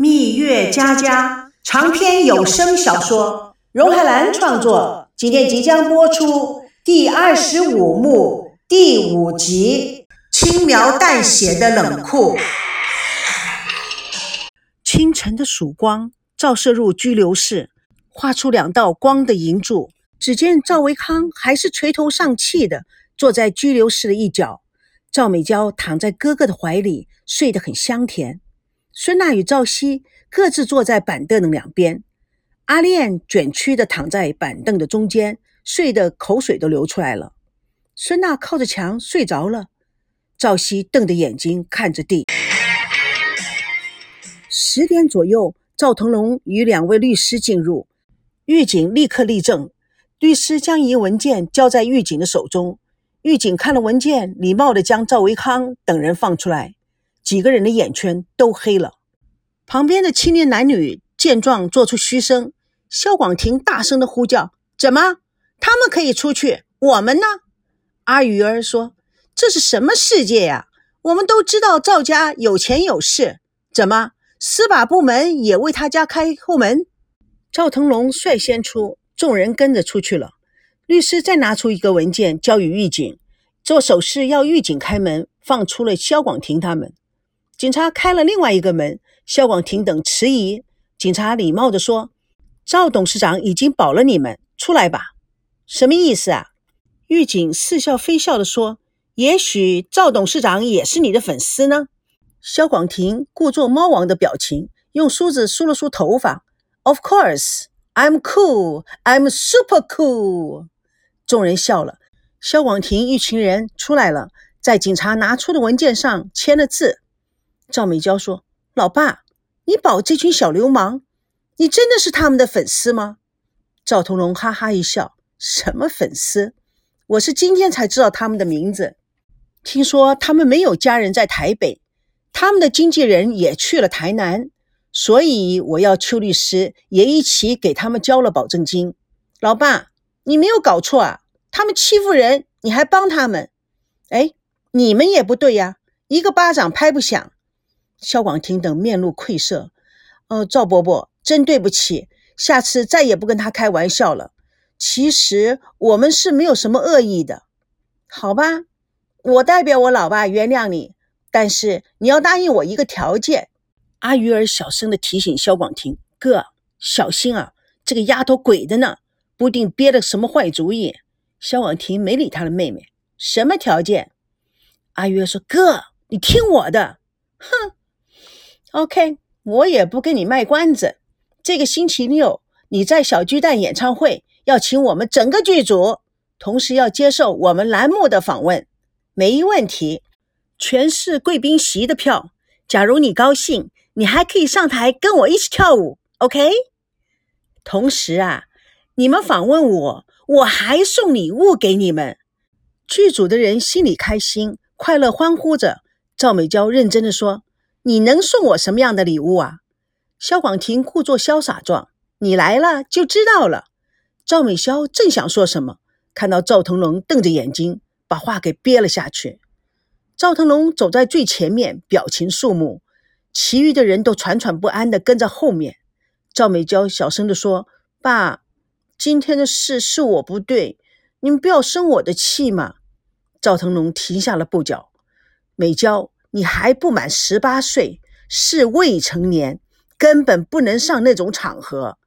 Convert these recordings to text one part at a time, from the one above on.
蜜月佳佳长篇有声小说，荣海兰创作，今天即将播出第二十五幕第五集，轻描淡写的冷酷。清晨的曙光照射入拘留室，画出两道光的银柱。只见赵维康还是垂头丧气的坐在拘留室的一角，赵美娇躺在哥哥的怀里，睡得很香甜。孙娜与赵熙各自坐在板凳的两边，阿莲卷曲的躺在板凳的中间，睡得口水都流出来了。孙娜靠着墙睡着了，赵熙瞪着眼睛看着地。十点左右，赵腾龙与两位律师进入，狱警立刻立正，律师将一文件交在狱警的手中。狱警看了文件，礼貌地将赵维康等人放出来。几个人的眼圈都黑了。旁边的青年男女见状，做出嘘声。萧广庭大声的呼叫：“怎么？他们可以出去，我们呢？”阿鱼儿说：“这是什么世界呀？我们都知道赵家有钱有势，怎么司法部门也为他家开后门？”赵腾龙率先出，众人跟着出去了。律师再拿出一个文件交予狱警，做手势要狱警开门，放出了萧广庭他们。警察开了另外一个门，肖广庭等迟疑。警察礼貌地说：“赵董事长已经保了你们，出来吧。”什么意思啊？狱警似笑非笑地说：“也许赵董事长也是你的粉丝呢。”肖广庭故作猫王的表情，用梳子梳了梳头发。“Of course, I'm cool. I'm super cool。”众人笑了。肖广庭一群人出来了，在警察拿出的文件上签了字。赵美娇说：“老爸，你保这群小流氓，你真的是他们的粉丝吗？”赵同龙哈哈一笑：“什么粉丝？我是今天才知道他们的名字。听说他们没有家人在台北，他们的经纪人也去了台南，所以我要邱律师也一起给他们交了保证金。老爸，你没有搞错啊？他们欺负人，你还帮他们？哎，你们也不对呀，一个巴掌拍不响。”肖广庭等面露愧色。哦，赵伯伯，真对不起，下次再也不跟他开玩笑了。其实我们是没有什么恶意的，好吧？我代表我老爸原谅你，但是你要答应我一个条件。阿鱼儿小声的提醒肖广庭：“哥，小心啊，这个丫头鬼的呢，不定憋了什么坏主意。”肖广庭没理他的妹妹。什么条件？阿鱼儿说：“哥，你听我的。”哼。OK，我也不跟你卖关子。这个星期六你在小巨蛋演唱会要请我们整个剧组，同时要接受我们栏目的访问，没问题。全是贵宾席的票。假如你高兴，你还可以上台跟我一起跳舞。OK。同时啊，你们访问我，我还送礼物给你们。剧组的人心里开心，快乐欢呼着。赵美娇认真的说。你能送我什么样的礼物啊？萧广庭故作潇洒状，你来了就知道了。赵美潇正想说什么，看到赵腾龙瞪着眼睛，把话给憋了下去。赵腾龙走在最前面，表情肃穆，其余的人都喘喘不安地跟在后面。赵美娇小声地说：“爸，今天的事是我不对，你们不要生我的气嘛。”赵腾龙停下了步脚，美娇。你还不满十八岁，是未成年，根本不能上那种场合，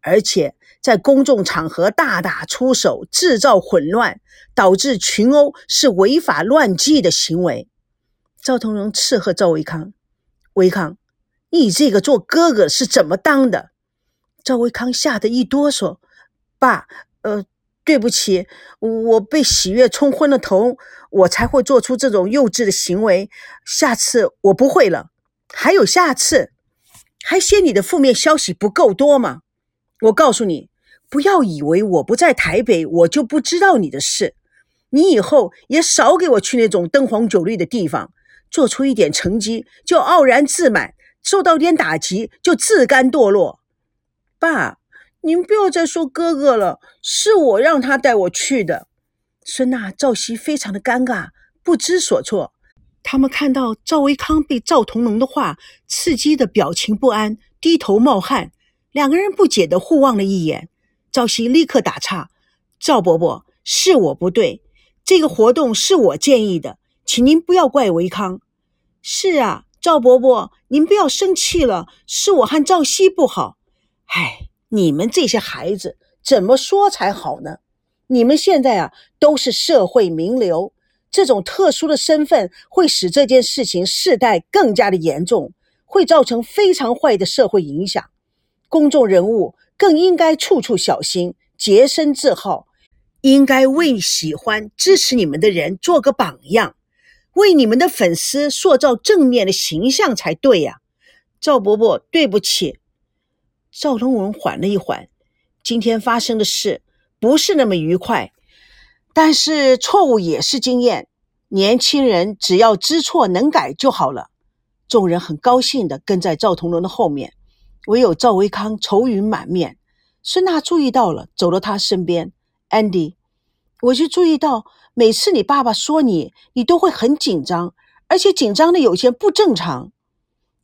而且在公众场合大打出手，制造混乱，导致群殴，是违法乱纪的行为。赵同荣斥喝赵维康：“维康，你这个做哥哥是怎么当的？”赵维康吓得一哆嗦：“爸，呃。”对不起，我被喜悦冲昏了头，我才会做出这种幼稚的行为。下次我不会了。还有下次，还嫌你的负面消息不够多吗？我告诉你，不要以为我不在台北，我就不知道你的事。你以后也少给我去那种灯红酒绿的地方，做出一点成绩就傲然自满，受到点打击就自甘堕落。爸。您不要再说哥哥了，是我让他带我去的。孙娜、赵熙非常的尴尬，不知所措。他们看到赵维康被赵同龙的话刺激的表情不安，低头冒汗，两个人不解的互望了一眼。赵熙立刻打岔：“赵伯伯，是我不对，这个活动是我建议的，请您不要怪维康。”“是啊，赵伯伯，您不要生气了，是我和赵熙不好。”“唉，你们这些孩子怎么说才好呢？你们现在啊都是社会名流。”这种特殊的身份会使这件事情事态更加的严重，会造成非常坏的社会影响。公众人物更应该处处小心，洁身自好，应该为喜欢支持你们的人做个榜样，为你们的粉丝塑造正面的形象才对呀。赵伯伯，对不起。赵龙文缓了一缓，今天发生的事不是那么愉快。但是错误也是经验，年轻人只要知错能改就好了。众人很高兴地跟在赵同龙的后面，唯有赵维康愁云满面。孙娜注意到了，走到他身边：“Andy，我就注意到，每次你爸爸说你，你都会很紧张，而且紧张的有些不正常。”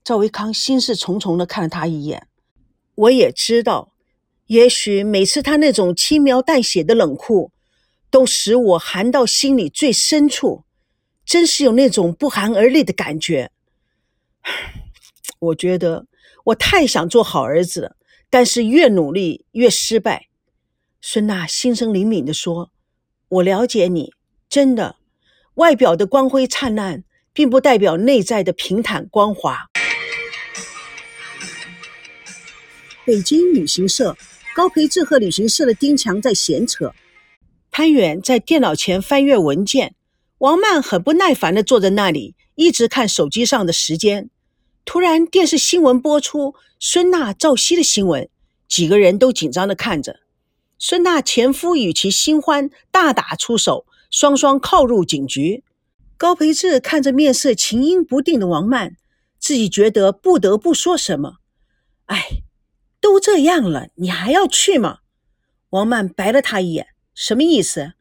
赵维康心事重重地看了他一眼。我也知道，也许每次他那种轻描淡写的冷酷。都使我寒到心里最深处，真是有那种不寒而栗的感觉。我觉得我太想做好儿子了，但是越努力越失败。孙娜心生灵敏地说：“我了解你，真的，外表的光辉灿烂，并不代表内在的平坦光滑。”北京旅行社，高培志和旅行社的丁强在闲扯。潘远在电脑前翻阅文件，王曼很不耐烦地坐在那里，一直看手机上的时间。突然，电视新闻播出孙娜、赵熙的新闻，几个人都紧张地看着。孙娜前夫与其新欢大打出手，双双靠入警局。高培志看着面色情阴不定的王曼，自己觉得不得不说什么：“哎，都这样了，你还要去吗？”王曼白了他一眼。什么意思？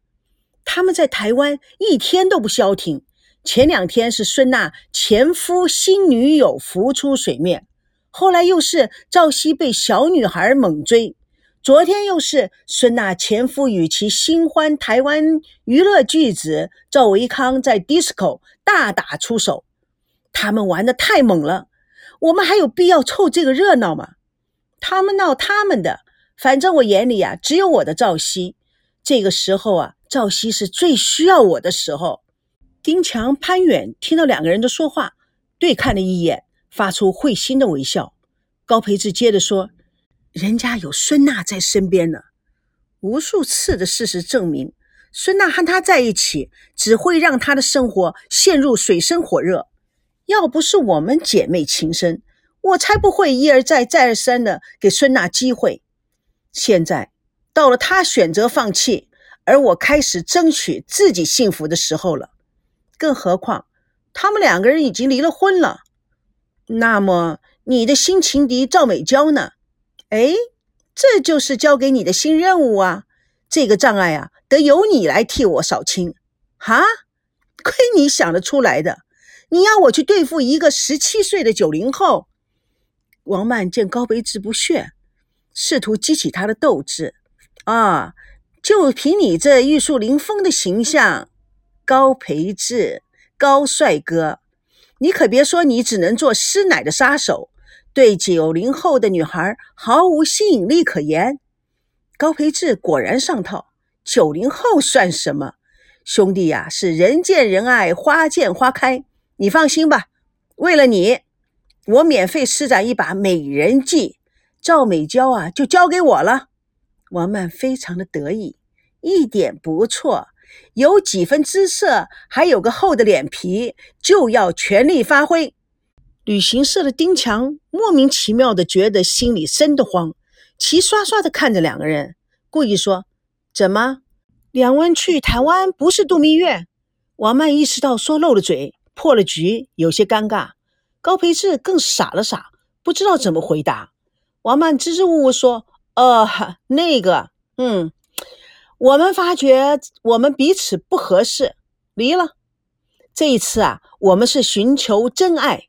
他们在台湾一天都不消停。前两天是孙娜前夫新女友浮出水面，后来又是赵熙被小女孩猛追，昨天又是孙娜前夫与其新欢台湾娱乐巨子赵维康在 disco 大打出手。他们玩的太猛了，我们还有必要凑这个热闹吗？他们闹他们的，反正我眼里啊，只有我的赵熙。这个时候啊，赵熙是最需要我的时候。丁强、潘远听到两个人的说话，对看了一眼，发出会心的微笑。高培志接着说：“人家有孙娜在身边呢，无数次的事实证明，孙娜和他在一起，只会让他的生活陷入水深火热。要不是我们姐妹情深，我才不会一而再、再而三的给孙娜机会。现在。”到了她选择放弃，而我开始争取自己幸福的时候了。更何况，他们两个人已经离了婚了。那么，你的新情敌赵美娇呢？哎，这就是交给你的新任务啊！这个障碍啊，得由你来替我扫清。哈，亏你想得出来的！你要我去对付一个十七岁的九零后？王曼见高培志不屑，试图激起他的斗志。啊！就凭你这玉树临风的形象，高培志，高帅哥，你可别说你只能做师奶的杀手，对九零后的女孩毫无吸引力可言。高培志果然上套，九零后算什么？兄弟呀，是人见人爱，花见花开。你放心吧，为了你，我免费施展一把美人计，赵美娇啊，就交给我了。王曼非常的得意，一点不错，有几分姿色，还有个厚的脸皮，就要全力发挥。旅行社的丁强莫名其妙的觉得心里生得慌，齐刷刷的看着两个人，故意说：“怎么，两位去台湾不是度蜜月？”王曼意识到说漏了嘴，破了局，有些尴尬。高培志更傻了傻，不知道怎么回答。王曼支支吾吾说。呃，那个，嗯，我们发觉我们彼此不合适，离了。这一次啊，我们是寻求真爱。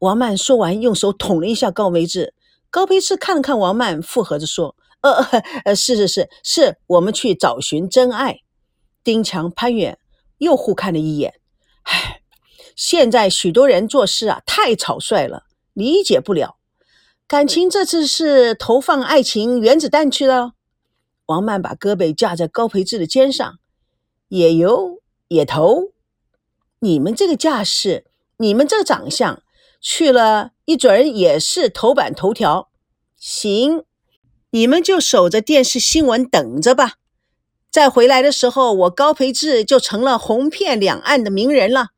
王曼说完，用手捅了一下高培志。高培志看了看王曼，附和着说：“呃呃，是是是，是我们去找寻真爱。”丁强、潘远又互看了一眼。唉，现在许多人做事啊，太草率了，理解不了。感情这次是投放爱情原子弹去了。王曼把胳膊架在高培志的肩上，也游也投。你们这个架势，你们这个长相，去了一准也是头版头条。行，你们就守着电视新闻等着吧。再回来的时候，我高培志就成了红遍两岸的名人了。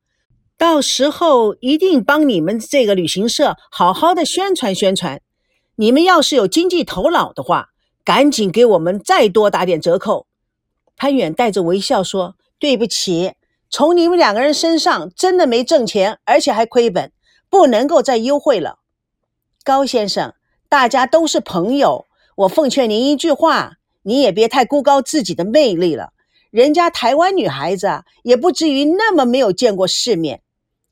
到时候一定帮你们这个旅行社好好的宣传宣传。你们要是有经济头脑的话，赶紧给我们再多打点折扣。潘远带着微笑说：“对不起，从你们两个人身上真的没挣钱，而且还亏本，不能够再优惠了。”高先生，大家都是朋友，我奉劝您一句话，你也别太孤高自己的魅力了。人家台湾女孩子啊，也不至于那么没有见过世面。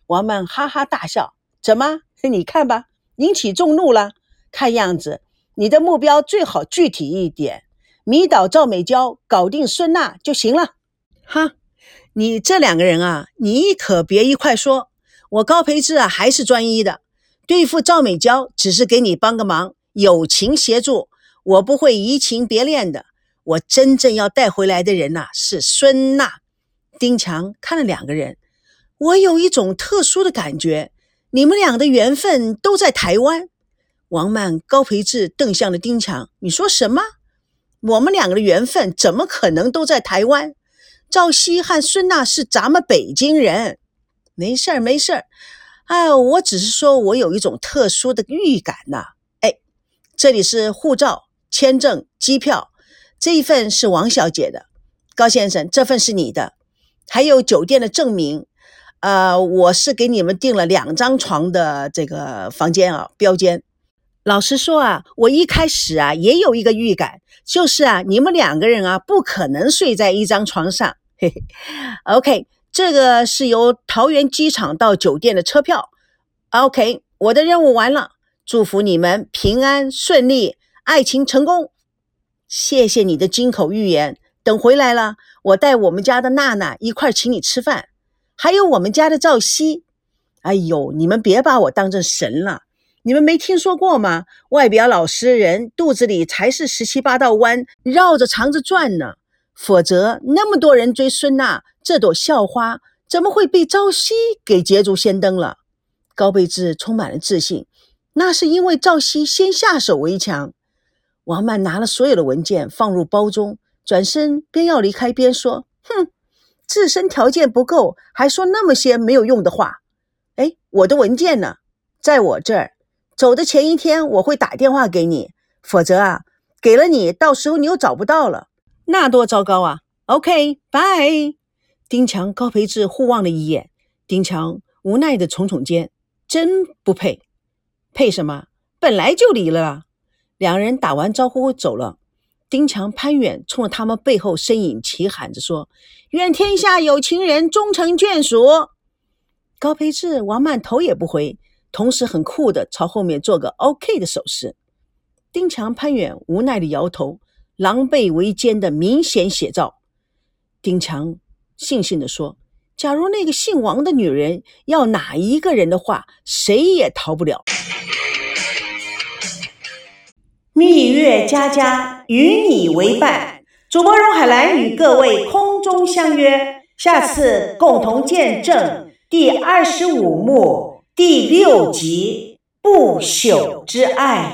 王曼哈哈大笑：“怎么？你看吧，引起众怒了。看样子你的目标最好具体一点，迷倒赵美娇，搞定孙娜就行了。”哈，你这两个人啊，你可别一块说。我高培志啊，还是专一的。对付赵美娇，只是给你帮个忙，友情协助，我不会移情别恋的。我真正要带回来的人呐，是孙娜。丁强看了两个人。我有一种特殊的感觉，你们俩的缘分都在台湾。王曼、高培志瞪向了丁强：“你说什么？我们两个的缘分怎么可能都在台湾？赵熙和孙娜是咱们北京人。没事儿，没事儿。哎，我只是说我有一种特殊的预感呐。哎，这里是护照、签证、机票，这一份是王小姐的。高先生，这份是你的，还有酒店的证明。”呃，我是给你们订了两张床的这个房间啊，标间。老实说啊，我一开始啊也有一个预感，就是啊你们两个人啊不可能睡在一张床上。嘿嘿，OK，这个是由桃园机场到酒店的车票。OK，我的任务完了，祝福你们平安顺利，爱情成功。谢谢你的金口玉言，等回来了，我带我们家的娜娜一块请你吃饭。还有我们家的赵熙，哎呦，你们别把我当成神了！你们没听说过吗？外表老实人，肚子里才是十七八道弯，绕着肠子转呢。否则，那么多人追孙娜这朵校花，怎么会被赵熙给捷足先登了？高贝志充满了自信，那是因为赵熙先下手为强。王曼拿了所有的文件放入包中，转身边要离开边说：“。”自身条件不够，还说那么些没有用的话。哎，我的文件呢？在我这儿。走的前一天我会打电话给你，否则啊，给了你，到时候你又找不到了，那多糟糕啊！OK，拜。丁强、高培志互望了一眼，丁强无奈的耸耸肩，真不配。配什么？本来就离了。两人打完招呼走了。丁强、潘远冲着他们背后身影齐喊着说：“愿天下有情人终成眷属。”高培志、王曼头也不回，同时很酷的朝后面做个 OK 的手势。丁强、潘远无奈的摇头，狼狈为奸的明显写照。丁强悻悻地说：“假如那个姓王的女人要哪一个人的话，谁也逃不了。”蜜月佳佳与你为伴，主播荣海兰与各位空中相约，下次共同见证第二十五幕第六集不朽之爱。